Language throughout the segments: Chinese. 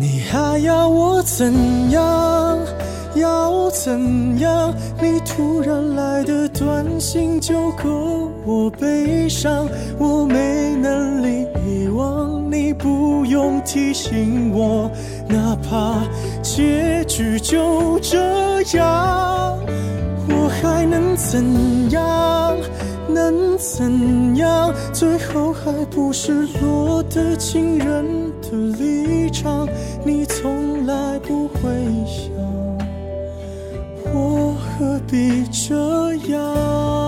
你还要我怎样？要怎样？你突然来的短信就够我悲伤，我没能力遗忘，你不用提醒我，哪怕结局就这样，我还能怎样？能怎样？最后还不是落得情人的你从来不会想。我何必这样？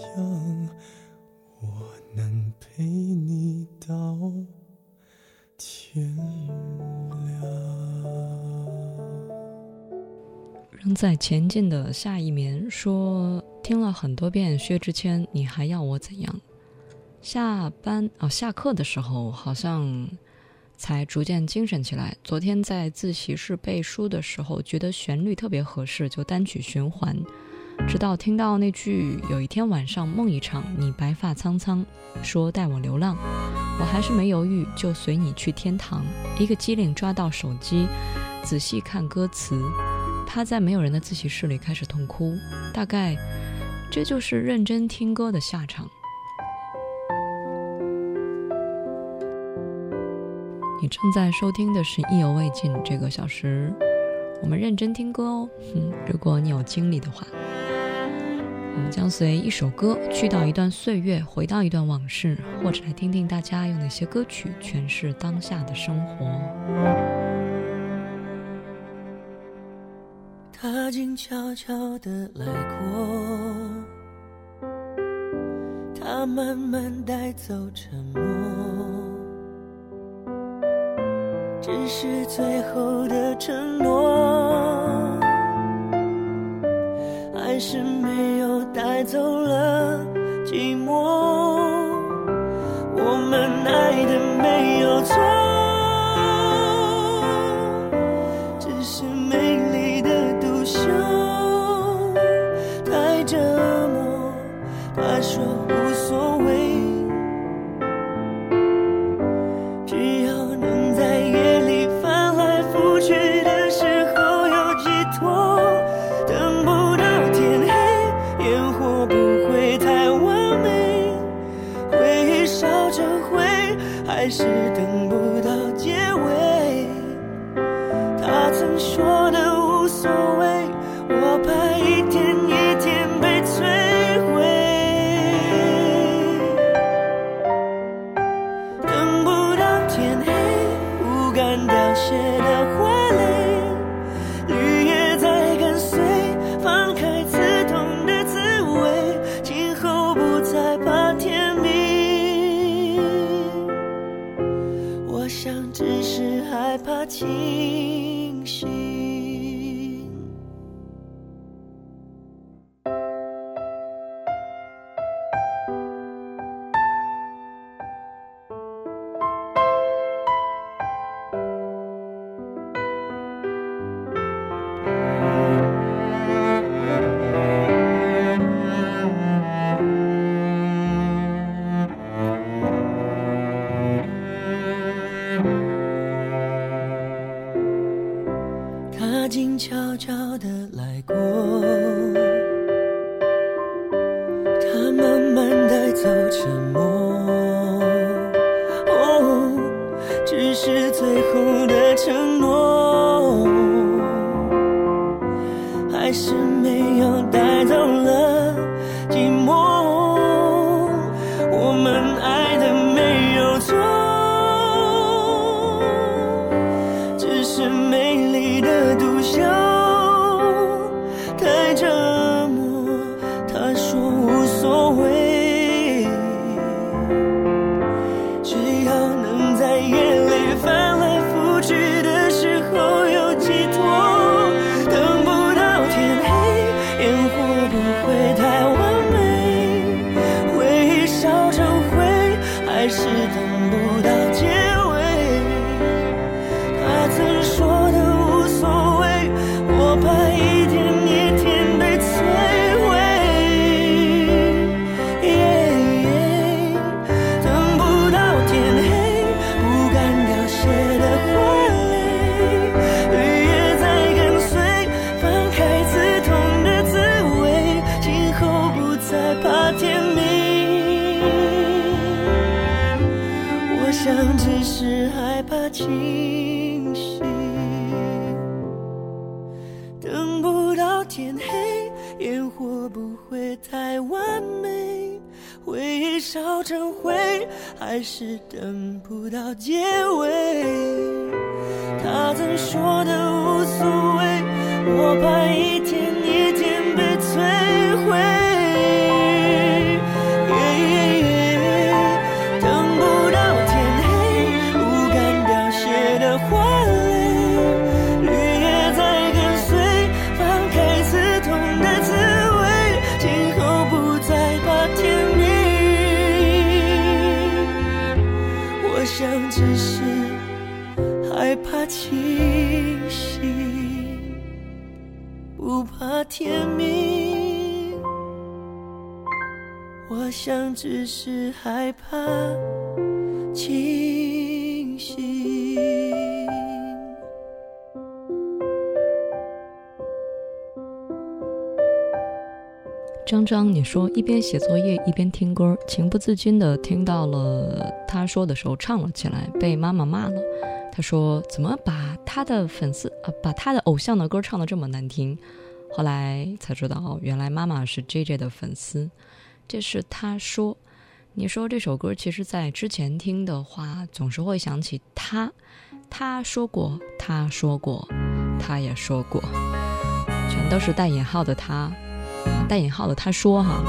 样？我能陪你到天亮。仍在前进的下一眠说：“听了很多遍薛之谦，你还要我怎样？”下班哦，下课的时候好像才逐渐精神起来。昨天在自习室背书的时候，觉得旋律特别合适，就单曲循环。直到听到那句“有一天晚上梦一场，你白发苍苍，说带我流浪”，我还是没犹豫，就随你去天堂。一个机灵抓到手机，仔细看歌词，趴在没有人的自习室里开始痛哭。大概，这就是认真听歌的下场。你正在收听的是《意犹未尽》这个小时，我们认真听歌哦。哼，如果你有精力的话。我们将随一首歌去到一段岁月，回到一段往事，或者来听听大家用哪些歌曲诠释当下的生活。他静悄悄地来过，他慢慢带走沉默，只是最后的承诺。还是没带走了寂寞，我们还是等不到结尾。他曾说的无所谓，我怕一想只是害怕清醒。张张，你说一边写作业一边听歌，情不自禁的听到了他说的时候唱了起来，被妈妈骂了。他说：“怎么把他的粉丝啊，把他的偶像的歌唱的这么难听？”后来才知道，原来妈妈是 J J 的粉丝。这是他说。你说这首歌，其实在之前听的话，总是会想起他。他说过，他说过，他也说过，全都是带引号的他。带引号的他说哈，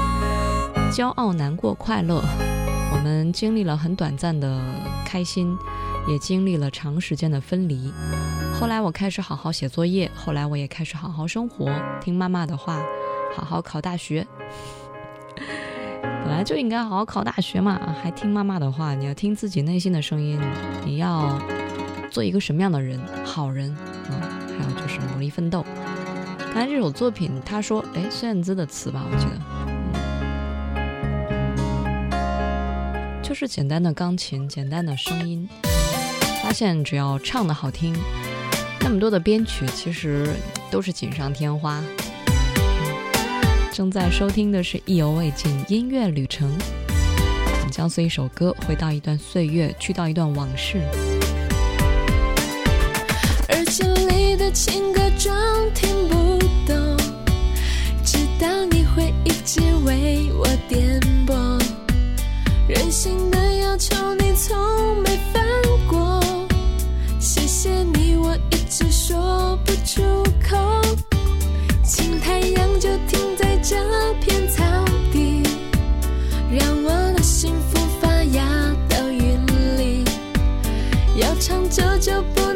骄傲、难过、快乐，我们经历了很短暂的开心，也经历了长时间的分离。后来我开始好好写作业，后来我也开始好好生活，听妈妈的话，好好考大学。本来就应该好好考大学嘛，还听妈妈的话，你要听自己内心的声音，你要做一个什么样的人？好人啊，还有就是努力奋斗。刚才这首作品，他说，哎，孙燕姿的词吧，我记得，就是简单的钢琴，简单的声音，发现只要唱的好听，那么多的编曲其实都是锦上添花。正在收听的是《意犹未尽音乐旅程》，你将随一首歌回到一段岁月，去到一段往事。耳机里的情歌装听不懂，知道你会一直为我点播，任性的要求你从没犯过，谢谢你我一直说不出这片草地，让我的幸福发芽到云里，要长久就不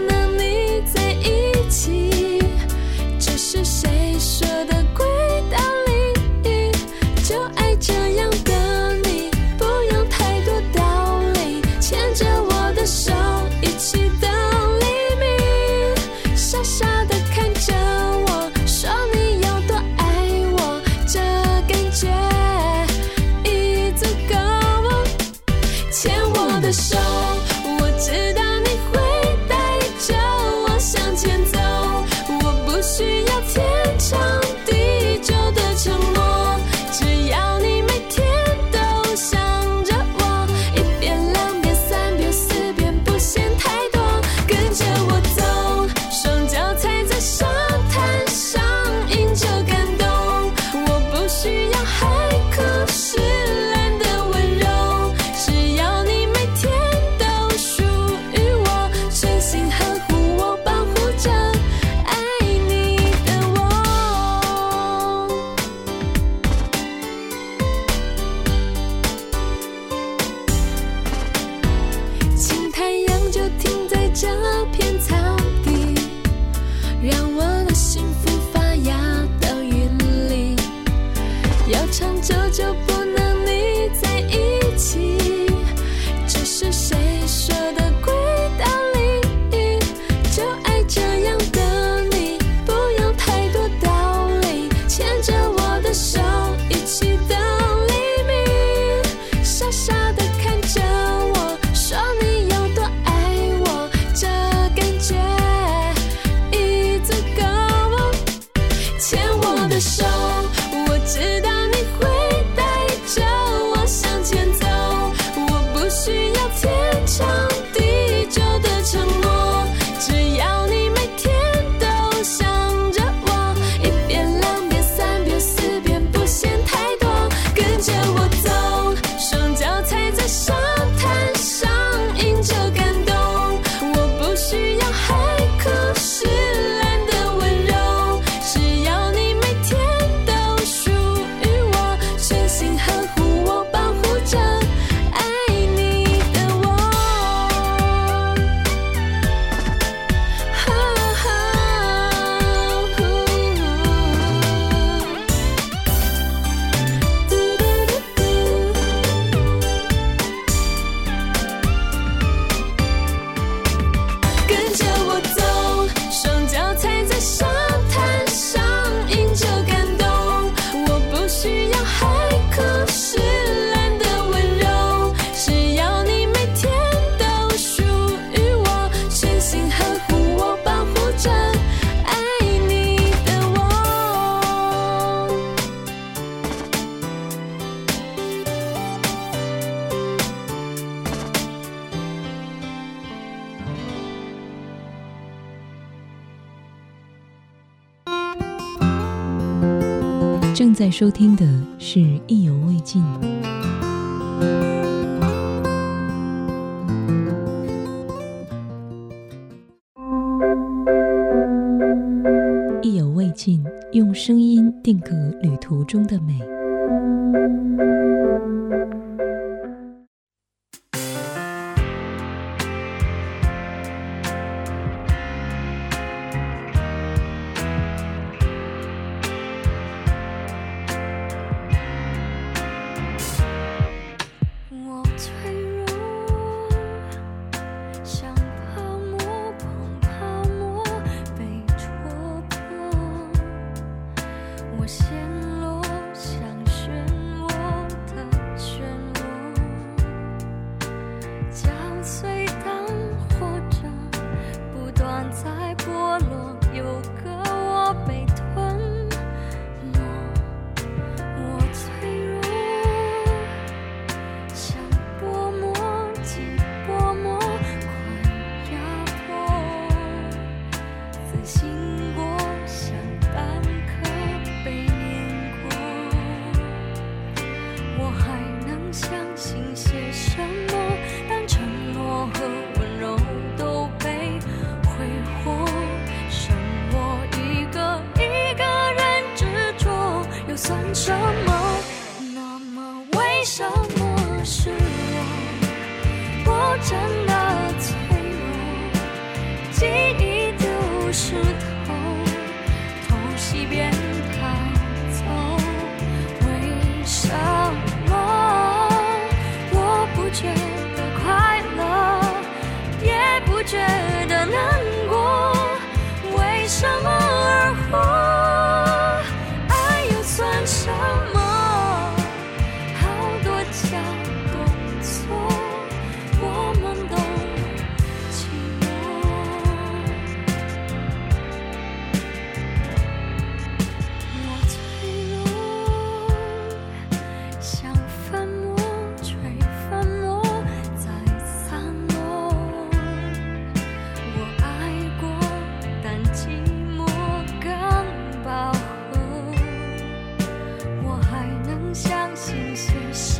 收听的是《一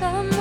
这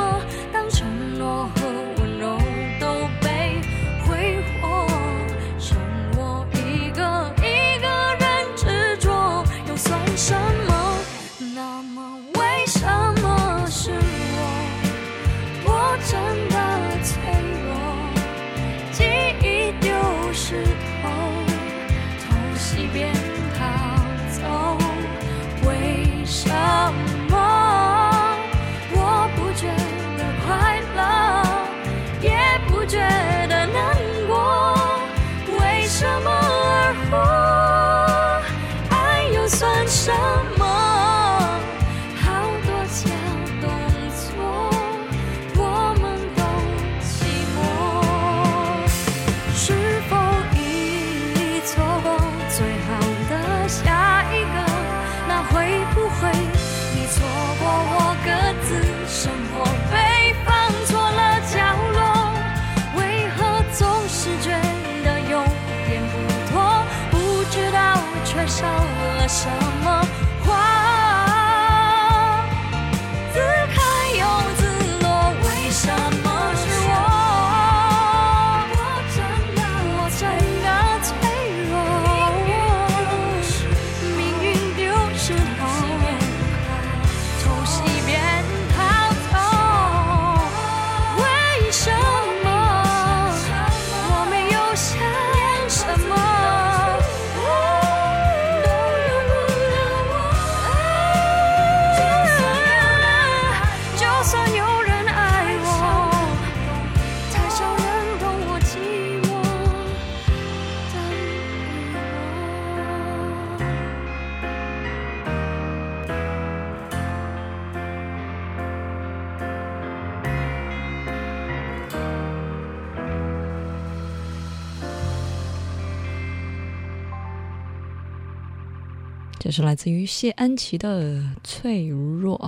是来自于谢安琪的《脆弱》。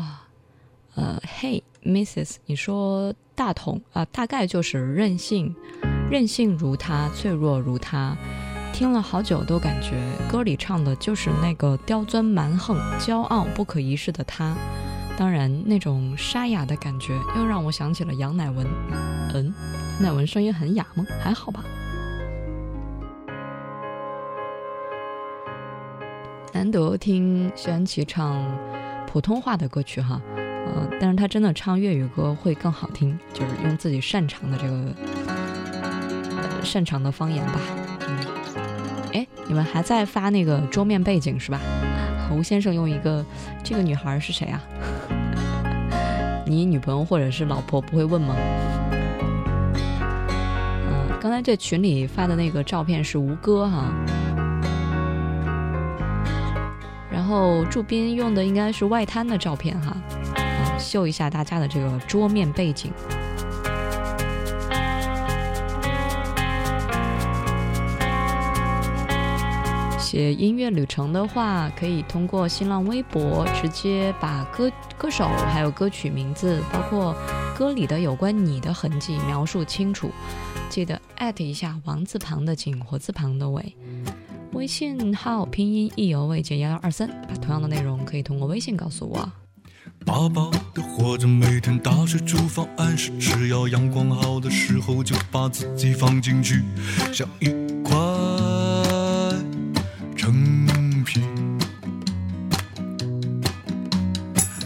呃，Hey Mrs，你说大同啊，大概就是任性，任性如他，脆弱如他。听了好久都感觉歌里唱的就是那个刁钻蛮横、骄傲不可一世的他。当然，那种沙哑的感觉又让我想起了杨乃文。嗯，乃文声音很哑吗？还好吧。难得听薛安琪唱普通话的歌曲哈，呃，但是他真的唱粤语歌会更好听，就是用自己擅长的这个擅长的方言吧。嗯，哎，你们还在发那个桌面背景是吧？吴先生用一个，这个女孩是谁啊？你女朋友或者是老婆不会问吗？嗯，刚才这群里发的那个照片是吴哥哈，然后驻斌用的应该是外滩的照片哈，秀一下大家的这个桌面背景。写音乐旅程的话，可以通过新浪微博直接把歌歌手还有歌曲名字，包括歌里的有关你的痕迹描述清楚。记得艾特一下王字旁的景，火字旁的伟。微信号拼音意犹未尽幺幺二三，把同样的内容可以通过微信告诉我。饱饱的活着，每天打水煮饭，按时吃药，阳光好的时候就把自己放进去，像一块。成品，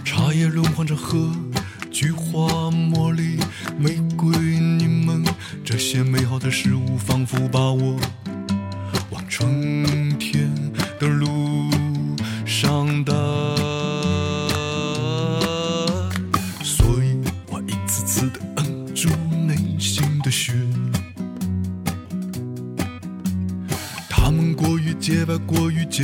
茶叶轮换着喝，菊花、茉莉、玫瑰、柠檬，这些美好的事物仿佛把我春天的路上的。所以我一次次的摁住内心的血。他们过于洁白，过于接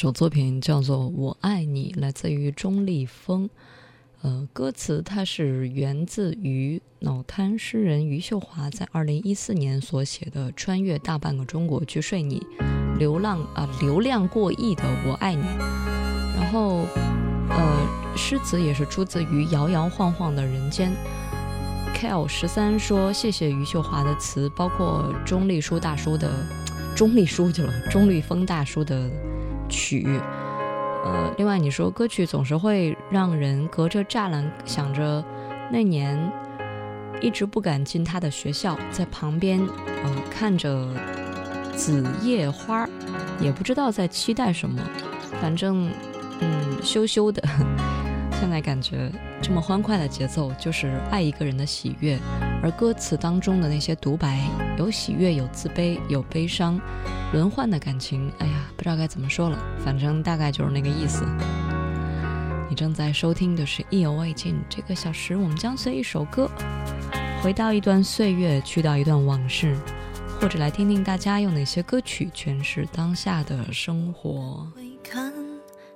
首作品叫做《我爱你》，来自于钟立风。呃，歌词它是源自于脑瘫诗人余秀华在二零一四年所写的《穿越大半个中国去睡你》，流浪啊，流量过亿的《我爱你》。然后，呃，诗词也是出自于摇摇晃晃的人间。Kl 十三说：“谢谢余秀华的词，包括钟立书大叔的钟立书去了，钟立风大叔的曲。呃，另外你说歌曲总是会让人隔着栅栏想着那年一直不敢进他的学校，在旁边呃看着紫叶花，也不知道在期待什么，反正嗯羞羞的。现在感觉。”这么欢快的节奏，就是爱一个人的喜悦，而歌词当中的那些独白，有喜悦，有自卑，有悲伤，轮换的感情，哎呀，不知道该怎么说了，反正大概就是那个意思。你正在收听的是《意犹未尽》，这个小时我们将随一首歌，回到一段岁月，去到一段往事，或者来听听大家用哪些歌曲诠释当下的生活。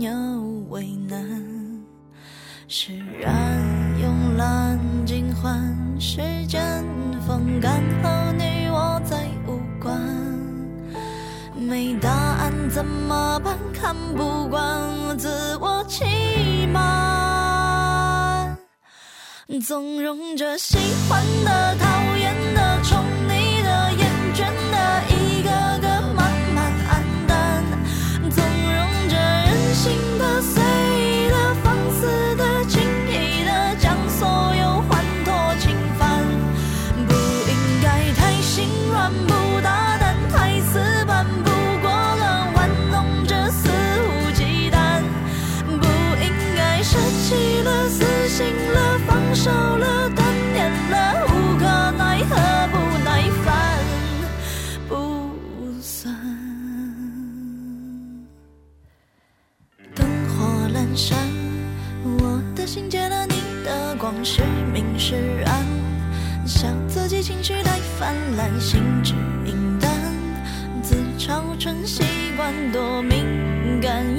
又为难，释然慵懒尽欢，时间风干后你我再无关。没答案怎么办？看不惯自我欺瞒，纵容着喜欢的、讨厌的、宠少了断念了无可奈何不耐烦不算灯火阑珊我的心借了你的光是明是暗。笑自己情绪太泛滥心只影单自嘲成习惯多敏感。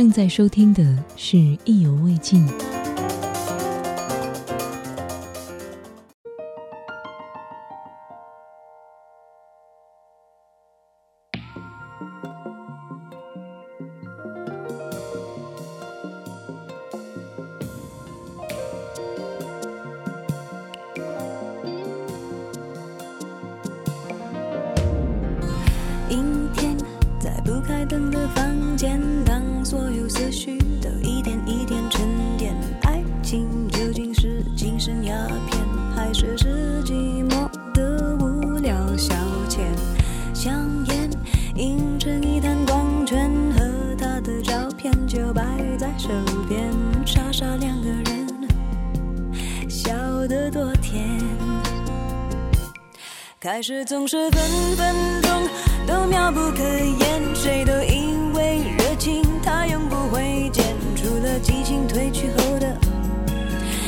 正在收听的是《意犹未尽》。开始总是分分钟都妙不可言，谁都以为热情它永不会减，除了激情褪去后的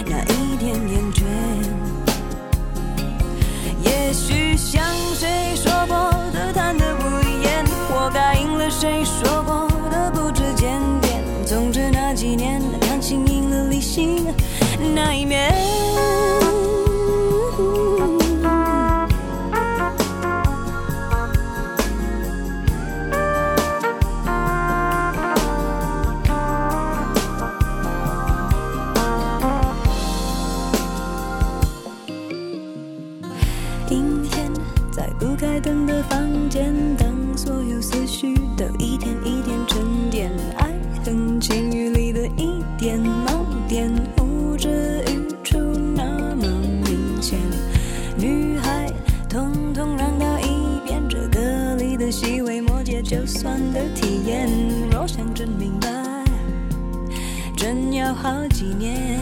那一点厌倦。也许像谁说几年。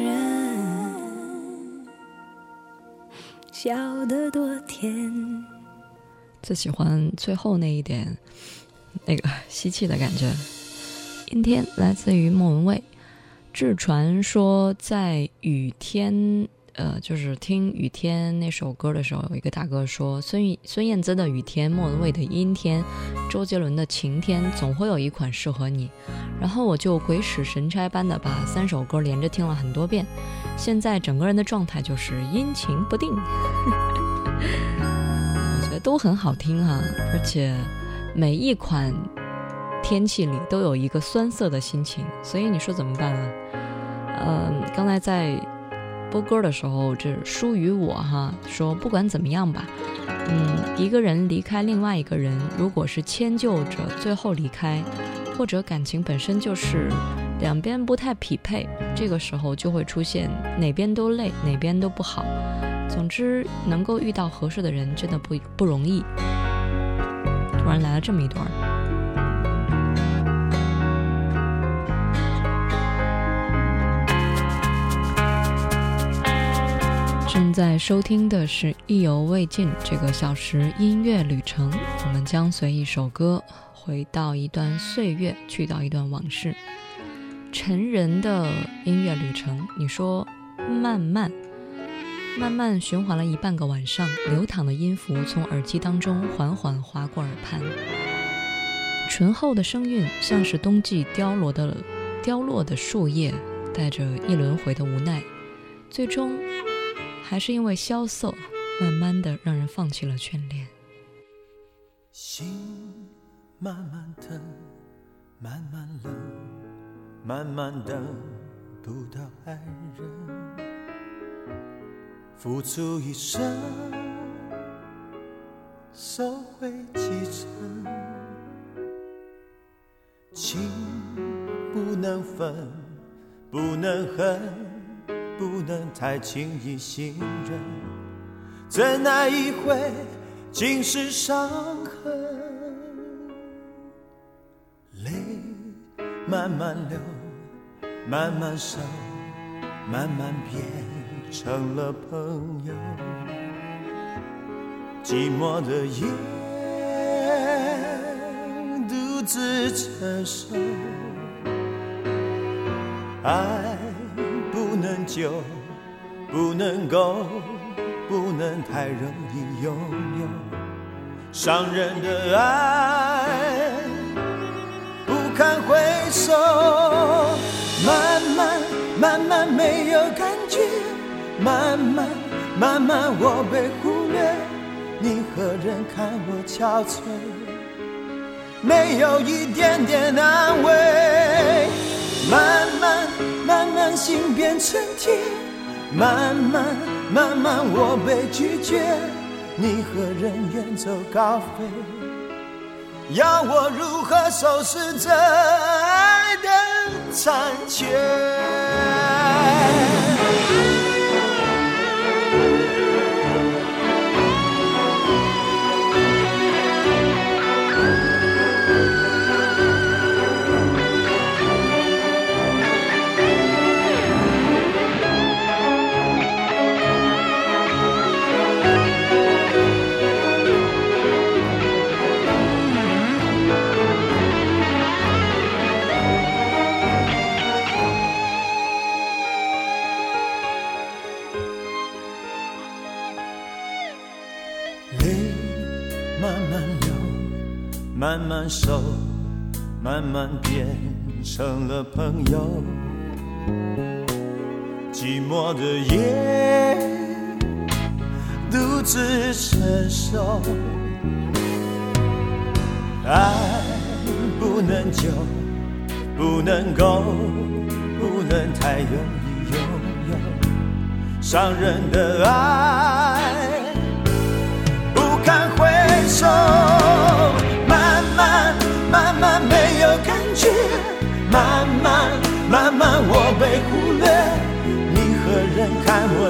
笑得多甜。最喜欢最后那一点，那个吸气的感觉。阴天来自于莫文蔚。志传说在雨天。呃，就是听雨天那首歌的时候，有一个大哥说，孙孙燕姿的雨天，莫文蔚的阴天，周杰伦的晴天，总会有一款适合你。然后我就鬼使神差般的把三首歌连着听了很多遍，现在整个人的状态就是阴晴不定。我觉得都很好听哈，而且每一款天气里都有一个酸涩的心情，所以你说怎么办啊？嗯，刚才在。播歌的时候，这疏于我哈，说不管怎么样吧，嗯，一个人离开另外一个人，如果是迁就着最后离开，或者感情本身就是两边不太匹配，这个时候就会出现哪边都累，哪边都不好。总之，能够遇到合适的人真的不不容易。突然来了这么一段。正在收听的是《意犹未尽》这个小时音乐旅程，我们将随一首歌回到一段岁月，去到一段往事。成人的音乐旅程，你说慢慢慢慢循环了一半个晚上，流淌的音符从耳机当中缓缓划过耳畔，醇厚的声韵像是冬季凋落的凋落的树叶，带着一轮回的无奈，最终。还是因为萧瑟，慢慢的让人放弃了眷恋。心慢慢疼，慢慢冷，慢慢等不到爱人，付出一生，收回几成，情不能分，不能恨。不能太轻易信任，怎奈一回尽是伤痕。泪慢慢流，慢慢收，慢慢变成了朋友。寂寞的夜，独自承受。爱。就，不能够，不能太容易拥有。伤人的爱，不堪回首。慢慢，慢慢没有感觉。慢慢，慢慢我被忽略。你何人看我憔悴？没有一点点安慰。慢慢。慢慢心变成铁，慢慢慢慢我被拒绝，你和人远走高飞，要我如何收拾这爱的残缺？夜，独自承受。爱不能久，不能够，不能太容易拥有。伤人的爱，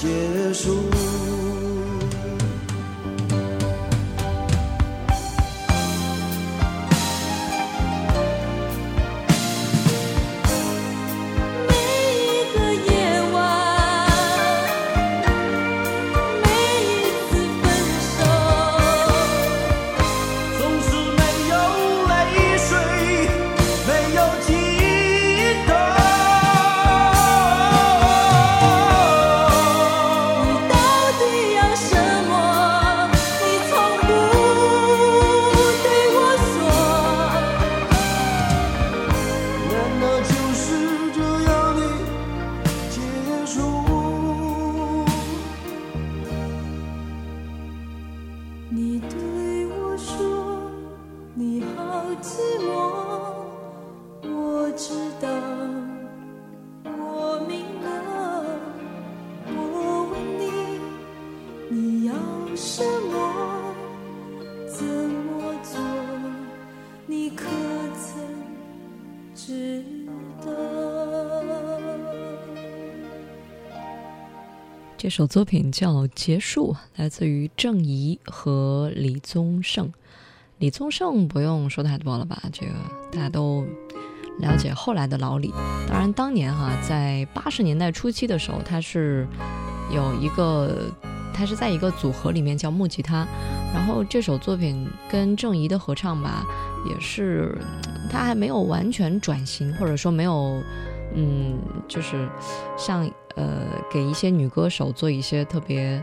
结束？这首作品叫《结束》，来自于郑怡和李宗盛。李宗盛不用说太多了吧，这个大家都了解。后来的老李，当然当年哈、在八十年代初期的时候，他是有一个，他是在一个组合里面叫木吉他。然后这首作品跟郑怡的合唱吧，也是他还没有完全转型，或者说没有，嗯，就是像呃给一些女歌手做一些特别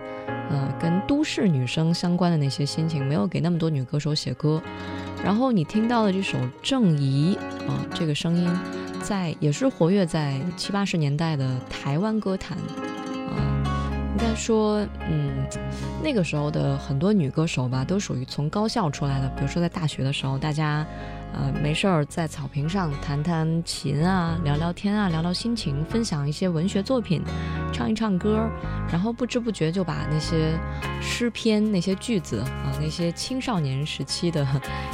呃跟都市女生相关的那些心情，没有给那么多女歌手写歌。然后你听到的这首郑怡啊、这个声音在也是活跃在七八十年代的台湾歌坛啊、应该说，嗯，那个时候的很多女歌手吧，都属于从高校出来的。比如说在大学的时候，大家呃没事儿在草坪上弹弹琴啊，聊聊天啊，聊聊心情，分享一些文学作品，唱一唱歌，然后不知不觉就把那些诗篇、那些句子啊，那些青少年时期的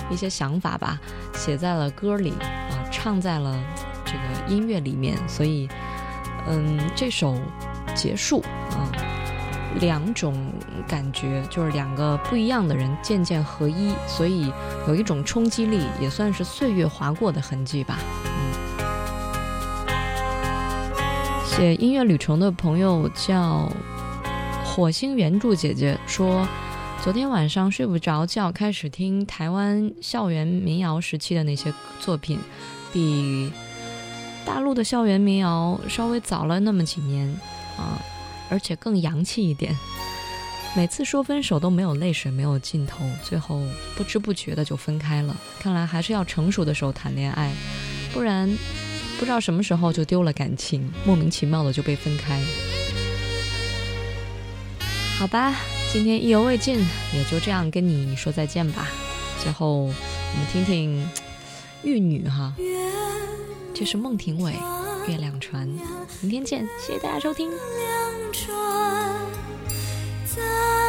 一些想法吧，写在了歌里啊，唱在了这个音乐里面。所以，嗯，这首结束啊。两种感觉就是两个不一样的人渐渐合一所以有一种冲击力也算是岁月划过的痕迹吧。嗯。写音乐旅程的朋友叫火星原著姐姐说昨天晚上睡不着觉开始听台湾校园民谣时期的那些作品？比大陆的校园民谣稍微早了那么几年啊而且更洋气一点。每次说分手都没有泪水没有尽头最后不知不觉的就分开了。看来还是要成熟的时候谈恋爱不然不知道什么时候就丢了感情莫名其妙的就被分开。好吧今天意犹未尽也就这样跟你说再见吧。最后我们听听玉女哈这是孟庭苇。月亮船明天见，谢谢大家收听。在。